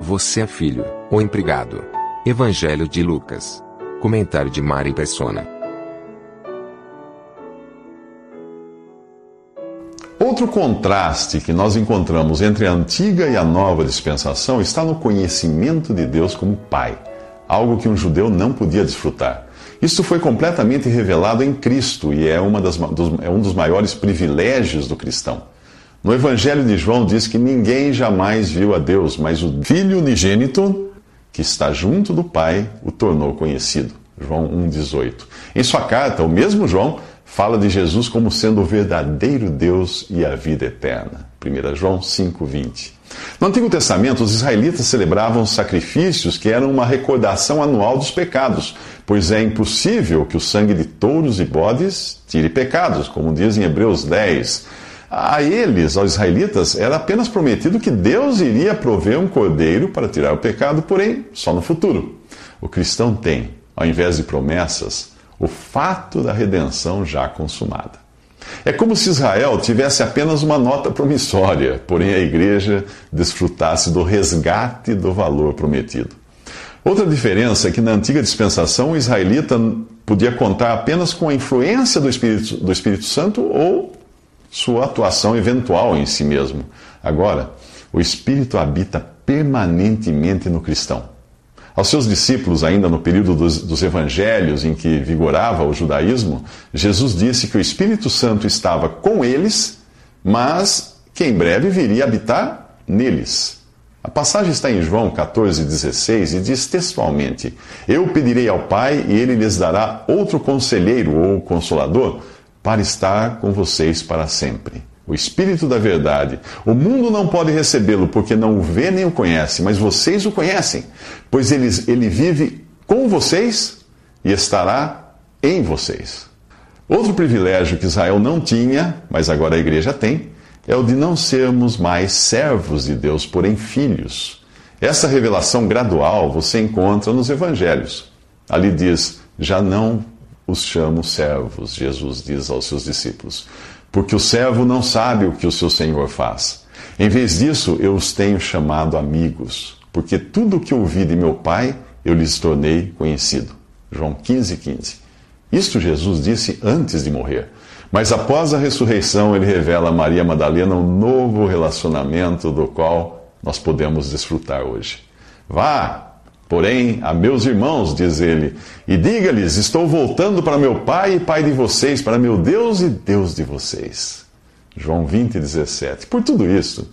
Você é filho ou empregado. Evangelho de Lucas. Comentário de Mari Persona. Outro contraste que nós encontramos entre a antiga e a nova dispensação está no conhecimento de Deus como Pai, algo que um judeu não podia desfrutar. Isso foi completamente revelado em Cristo e é, uma das, dos, é um dos maiores privilégios do cristão. No Evangelho de João diz que ninguém jamais viu a Deus, mas o Filho unigênito, que está junto do Pai, o tornou conhecido. João 1,18. Em sua carta, o mesmo João fala de Jesus como sendo o verdadeiro Deus e a vida eterna. 1 João 5,20. No Antigo Testamento, os israelitas celebravam sacrifícios que eram uma recordação anual dos pecados, pois é impossível que o sangue de touros e bodes tire pecados, como diz em Hebreus 10. A eles, aos israelitas, era apenas prometido que Deus iria prover um cordeiro para tirar o pecado, porém, só no futuro. O cristão tem, ao invés de promessas, o fato da redenção já consumada. É como se Israel tivesse apenas uma nota promissória, porém a igreja desfrutasse do resgate do valor prometido. Outra diferença é que na antiga dispensação o israelita podia contar apenas com a influência do Espírito, do Espírito Santo ou sua atuação eventual em si mesmo. Agora, o Espírito habita permanentemente no cristão. Aos seus discípulos, ainda no período dos, dos, evangelhos em que vigorava o judaísmo, Jesus disse que o Espírito Santo estava com eles, mas que em breve viria habitar neles. A passagem está em João 14,16 e diz textualmente: Eu pedirei ao Pai e ele lhes dará outro conselheiro ou consolador para estar com vocês para sempre o Espírito da Verdade. O mundo não pode recebê-lo porque não o vê nem o conhece, mas vocês o conhecem, pois ele, ele vive com vocês e estará em vocês. Outro privilégio que Israel não tinha, mas agora a igreja tem, é o de não sermos mais servos de Deus, porém filhos. Essa revelação gradual você encontra nos evangelhos. Ali diz: Já não os chamo servos, Jesus diz aos seus discípulos porque o servo não sabe o que o seu senhor faz. Em vez disso, eu os tenho chamado amigos, porque tudo o que ouvi de meu Pai eu lhes tornei conhecido. João 15, 15. Isto Jesus disse antes de morrer. Mas após a ressurreição, ele revela a Maria Madalena um novo relacionamento do qual nós podemos desfrutar hoje. Vá, Porém, a meus irmãos, diz ele, e diga-lhes: Estou voltando para meu Pai e Pai de vocês, para meu Deus e Deus de vocês. João 20, 17. Por tudo isso,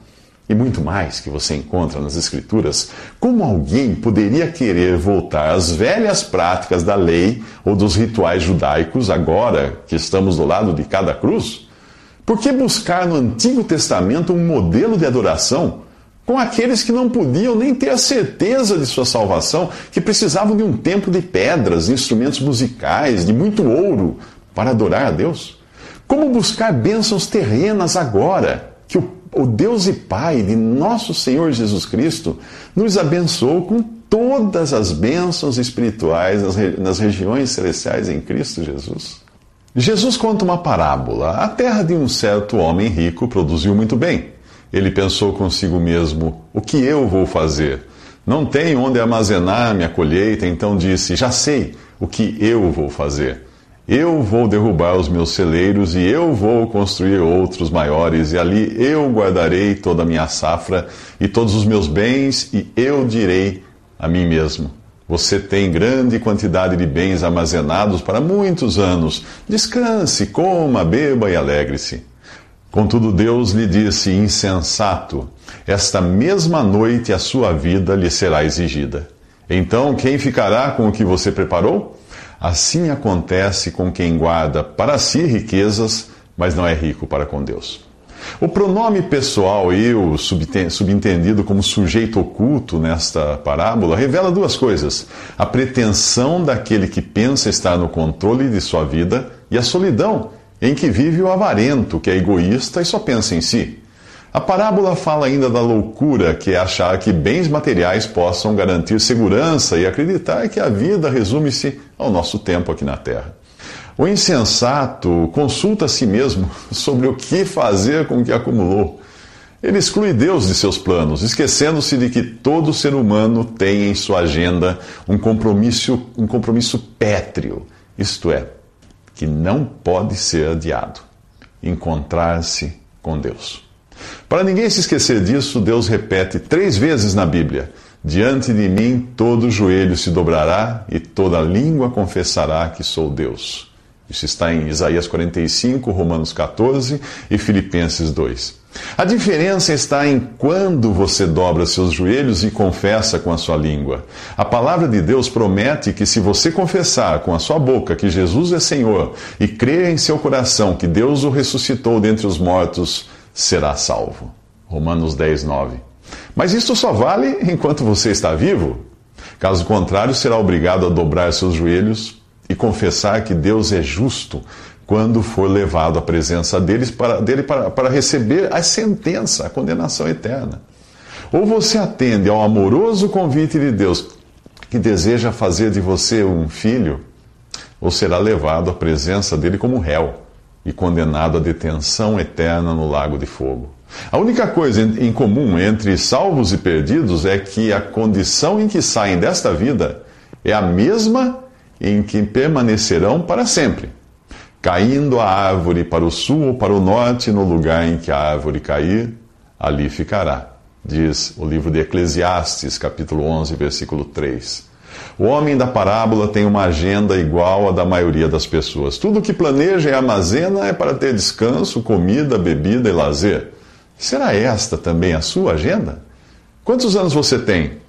e muito mais que você encontra nas Escrituras, como alguém poderia querer voltar às velhas práticas da lei ou dos rituais judaicos agora que estamos do lado de cada cruz? Por que buscar no Antigo Testamento um modelo de adoração? Com aqueles que não podiam nem ter a certeza de sua salvação, que precisavam de um templo de pedras, instrumentos musicais, de muito ouro para adorar a Deus? Como buscar bênçãos terrenas agora que o, o Deus e Pai de nosso Senhor Jesus Cristo nos abençoou com todas as bênçãos espirituais nas, nas regiões celestiais em Cristo Jesus? Jesus conta uma parábola. A terra de um certo homem rico produziu muito bem. Ele pensou consigo mesmo: O que eu vou fazer? Não tenho onde armazenar minha colheita, então disse: Já sei o que eu vou fazer. Eu vou derrubar os meus celeiros e eu vou construir outros maiores, e ali eu guardarei toda a minha safra e todos os meus bens, e eu direi a mim mesmo: Você tem grande quantidade de bens armazenados para muitos anos. Descanse, coma, beba e alegre-se. Contudo, Deus lhe disse: Insensato, esta mesma noite a sua vida lhe será exigida. Então, quem ficará com o que você preparou? Assim acontece com quem guarda para si riquezas, mas não é rico para com Deus. O pronome pessoal eu, subentendido como sujeito oculto nesta parábola, revela duas coisas: a pretensão daquele que pensa estar no controle de sua vida e a solidão em que vive o avarento, que é egoísta e só pensa em si. A parábola fala ainda da loucura que é achar que bens materiais possam garantir segurança e acreditar que a vida resume-se ao nosso tempo aqui na Terra. O insensato consulta a si mesmo sobre o que fazer com o que acumulou. Ele exclui Deus de seus planos, esquecendo-se de que todo ser humano tem em sua agenda um compromisso, um compromisso pétreo, isto é, que não pode ser adiado: encontrar-se com Deus. Para ninguém se esquecer disso, Deus repete três vezes na Bíblia: Diante de mim todo joelho se dobrará e toda língua confessará que sou Deus. Isso está em Isaías 45, Romanos 14 e Filipenses 2. A diferença está em quando você dobra seus joelhos e confessa com a sua língua. A palavra de Deus promete que se você confessar com a sua boca que Jesus é Senhor e crer em seu coração que Deus o ressuscitou dentre os mortos, será salvo. Romanos 10, 9. Mas isso só vale enquanto você está vivo. Caso contrário, será obrigado a dobrar seus joelhos e confessar que Deus é justo quando for levado à presença deles para, dele para, para receber a sentença, a condenação eterna. Ou você atende ao amoroso convite de Deus que deseja fazer de você um filho, ou será levado à presença dele como réu e condenado à detenção eterna no lago de fogo. A única coisa em comum entre salvos e perdidos é que a condição em que saem desta vida é a mesma em que permanecerão para sempre. Caindo a árvore para o sul ou para o norte, no lugar em que a árvore cair, ali ficará. Diz o livro de Eclesiastes, capítulo 11, versículo 3. O homem da parábola tem uma agenda igual à da maioria das pessoas. Tudo o que planeja e armazena é para ter descanso, comida, bebida e lazer. Será esta também a sua agenda? Quantos anos você tem?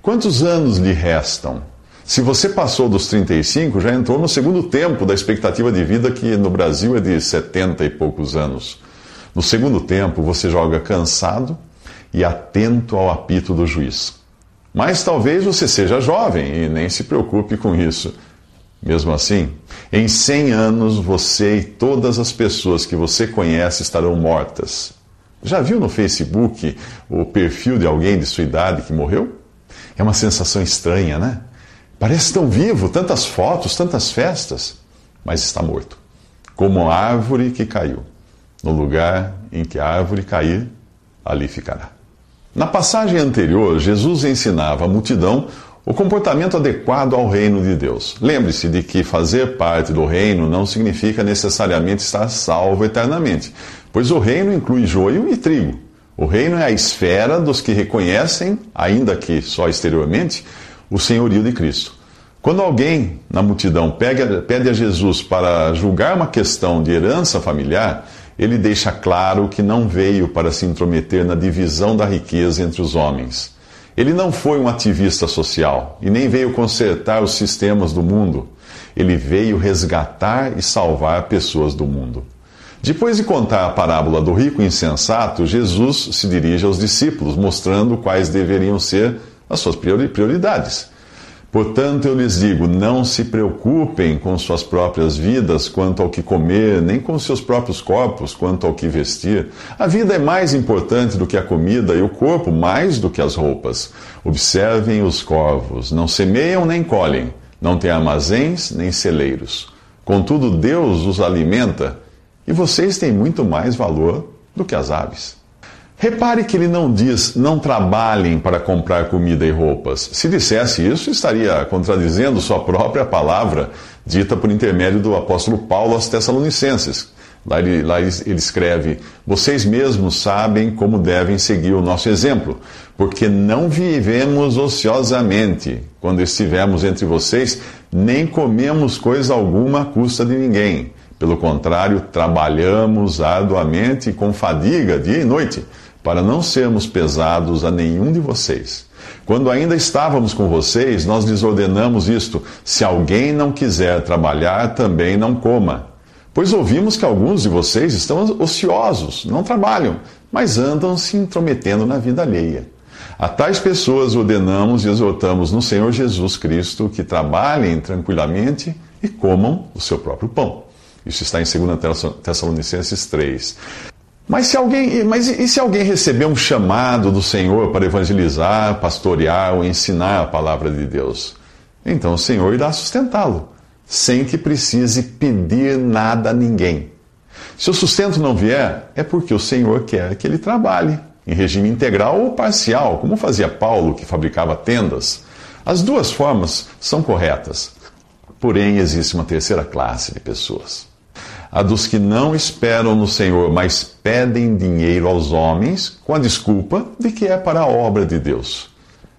Quantos anos lhe restam? Se você passou dos 35, já entrou no segundo tempo da expectativa de vida, que no Brasil é de 70 e poucos anos. No segundo tempo, você joga cansado e atento ao apito do juiz. Mas talvez você seja jovem e nem se preocupe com isso. Mesmo assim, em 100 anos você e todas as pessoas que você conhece estarão mortas. Já viu no Facebook o perfil de alguém de sua idade que morreu? É uma sensação estranha, né? Parece tão vivo, tantas fotos, tantas festas, mas está morto. Como a árvore que caiu. No lugar em que a árvore cair, ali ficará. Na passagem anterior, Jesus ensinava a multidão o comportamento adequado ao reino de Deus. Lembre-se de que fazer parte do reino não significa necessariamente estar salvo eternamente, pois o reino inclui joio e trigo. O reino é a esfera dos que reconhecem, ainda que só exteriormente, o senhorio de Cristo. Quando alguém na multidão pede a Jesus para julgar uma questão de herança familiar, ele deixa claro que não veio para se intrometer na divisão da riqueza entre os homens. Ele não foi um ativista social e nem veio consertar os sistemas do mundo. Ele veio resgatar e salvar pessoas do mundo. Depois de contar a parábola do rico insensato, Jesus se dirige aos discípulos, mostrando quais deveriam ser as suas prioridades. Portanto, eu lhes digo: não se preocupem com suas próprias vidas quanto ao que comer, nem com seus próprios corpos quanto ao que vestir. A vida é mais importante do que a comida e o corpo mais do que as roupas. Observem os corvos: não semeiam nem colhem, não têm armazéns nem celeiros. Contudo, Deus os alimenta e vocês têm muito mais valor do que as aves. Repare que ele não diz não trabalhem para comprar comida e roupas. Se dissesse isso, estaria contradizendo sua própria palavra, dita por intermédio do apóstolo Paulo aos Tessalonicenses. Lá ele, lá ele escreve: Vocês mesmos sabem como devem seguir o nosso exemplo, porque não vivemos ociosamente quando estivemos entre vocês, nem comemos coisa alguma à custa de ninguém. Pelo contrário, trabalhamos arduamente com fadiga dia e noite para não sermos pesados a nenhum de vocês. Quando ainda estávamos com vocês, nós lhes ordenamos isto: se alguém não quiser trabalhar, também não coma. Pois ouvimos que alguns de vocês estão ociosos, não trabalham, mas andam se intrometendo na vida alheia. A tais pessoas ordenamos e exortamos no Senhor Jesus Cristo que trabalhem tranquilamente e comam o seu próprio pão. Isso está em 2 Tessalonicenses 3. Mas, se alguém, mas e se alguém receber um chamado do Senhor para evangelizar, pastorear ou ensinar a palavra de Deus? Então o Senhor irá sustentá-lo, sem que precise pedir nada a ninguém. Se o sustento não vier, é porque o Senhor quer que ele trabalhe em regime integral ou parcial, como fazia Paulo, que fabricava tendas. As duas formas são corretas. Porém, existe uma terceira classe de pessoas. A dos que não esperam no Senhor, mas pedem dinheiro aos homens com a desculpa de que é para a obra de Deus.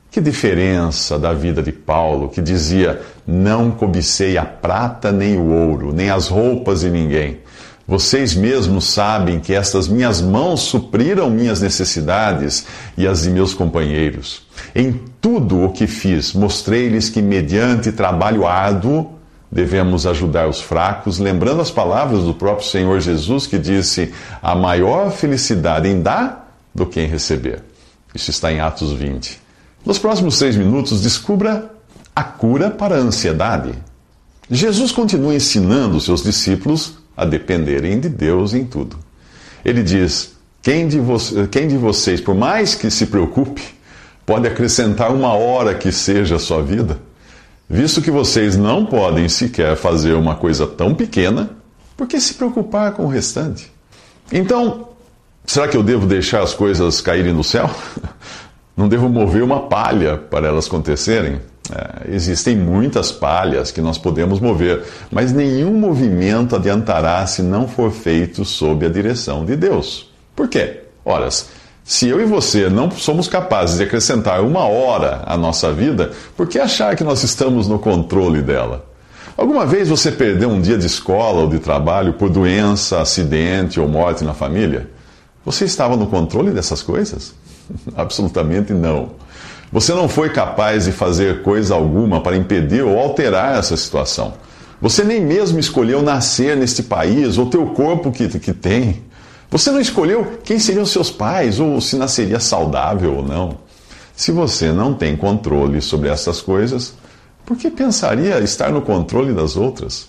Que diferença da vida de Paulo, que dizia: Não cobicei a prata nem o ouro, nem as roupas de ninguém vocês mesmos sabem que estas minhas mãos supriram minhas necessidades e as de meus companheiros. Em tudo o que fiz, mostrei-lhes que, mediante trabalho árduo, devemos ajudar os fracos, lembrando as palavras do próprio Senhor Jesus que disse: a maior felicidade em dar do que em receber. Isso está em Atos 20. Nos próximos seis minutos, descubra a cura para a ansiedade. Jesus continua ensinando os seus discípulos a dependerem de Deus em tudo. Ele diz: quem de, quem de vocês, por mais que se preocupe, pode acrescentar uma hora que seja a sua vida? Visto que vocês não podem sequer fazer uma coisa tão pequena, por que se preocupar com o restante? Então, será que eu devo deixar as coisas caírem do céu? Não devo mover uma palha para elas acontecerem? É, existem muitas palhas que nós podemos mover, mas nenhum movimento adiantará se não for feito sob a direção de Deus. Por quê? Ora, se eu e você não somos capazes de acrescentar uma hora à nossa vida, por que achar que nós estamos no controle dela? Alguma vez você perdeu um dia de escola ou de trabalho por doença, acidente ou morte na família? Você estava no controle dessas coisas? Absolutamente não. Você não foi capaz de fazer coisa alguma para impedir ou alterar essa situação. Você nem mesmo escolheu nascer neste país ou ter o corpo que, que tem. Você não escolheu quem seriam seus pais ou se nasceria saudável ou não. Se você não tem controle sobre essas coisas, por que pensaria estar no controle das outras?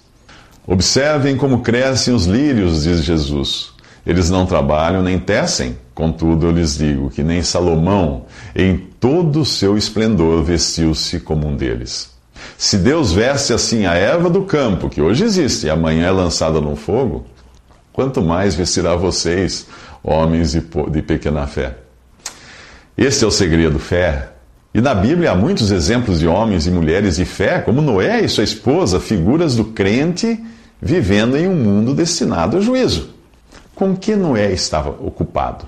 Observem como crescem os lírios, diz Jesus. Eles não trabalham nem tecem. Contudo, eu lhes digo que nem Salomão, em todo o seu esplendor, vestiu-se como um deles. Se Deus veste assim a erva do campo, que hoje existe e amanhã é lançada no fogo, quanto mais vestirá vocês, homens de pequena fé. Este é o segredo, fé. E na Bíblia há muitos exemplos de homens e mulheres de fé, como Noé e sua esposa, figuras do crente vivendo em um mundo destinado ao juízo. Com que Noé estava ocupado?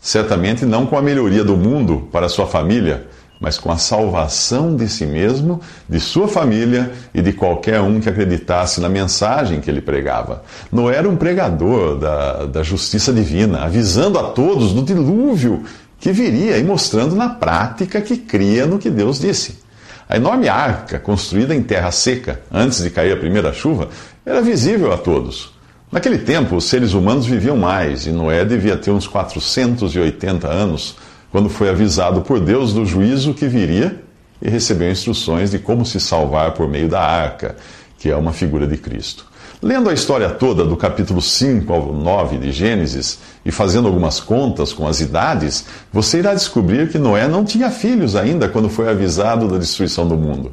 Certamente não com a melhoria do mundo para sua família, mas com a salvação de si mesmo, de sua família e de qualquer um que acreditasse na mensagem que ele pregava. Noé era um pregador da, da justiça divina, avisando a todos do dilúvio que viria e mostrando na prática que cria no que Deus disse. A enorme arca, construída em terra seca, antes de cair a primeira chuva, era visível a todos. Naquele tempo, os seres humanos viviam mais e Noé devia ter uns 480 anos quando foi avisado por Deus do juízo que viria e recebeu instruções de como se salvar por meio da arca, que é uma figura de Cristo. Lendo a história toda, do capítulo 5 ao 9 de Gênesis, e fazendo algumas contas com as idades, você irá descobrir que Noé não tinha filhos ainda quando foi avisado da destruição do mundo.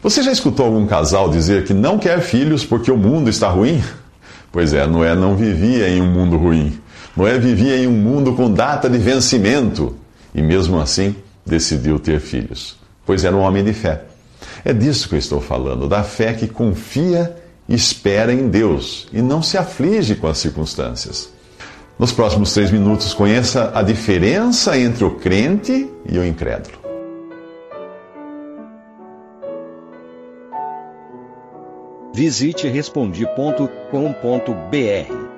Você já escutou algum casal dizer que não quer filhos porque o mundo está ruim? Pois é, Noé não vivia em um mundo ruim. Noé vivia em um mundo com data de vencimento e, mesmo assim, decidiu ter filhos, pois era um homem de fé. É disso que eu estou falando, da fé que confia e espera em Deus e não se aflige com as circunstâncias. Nos próximos três minutos, conheça a diferença entre o crente e o incrédulo. Visite respondi.com.br.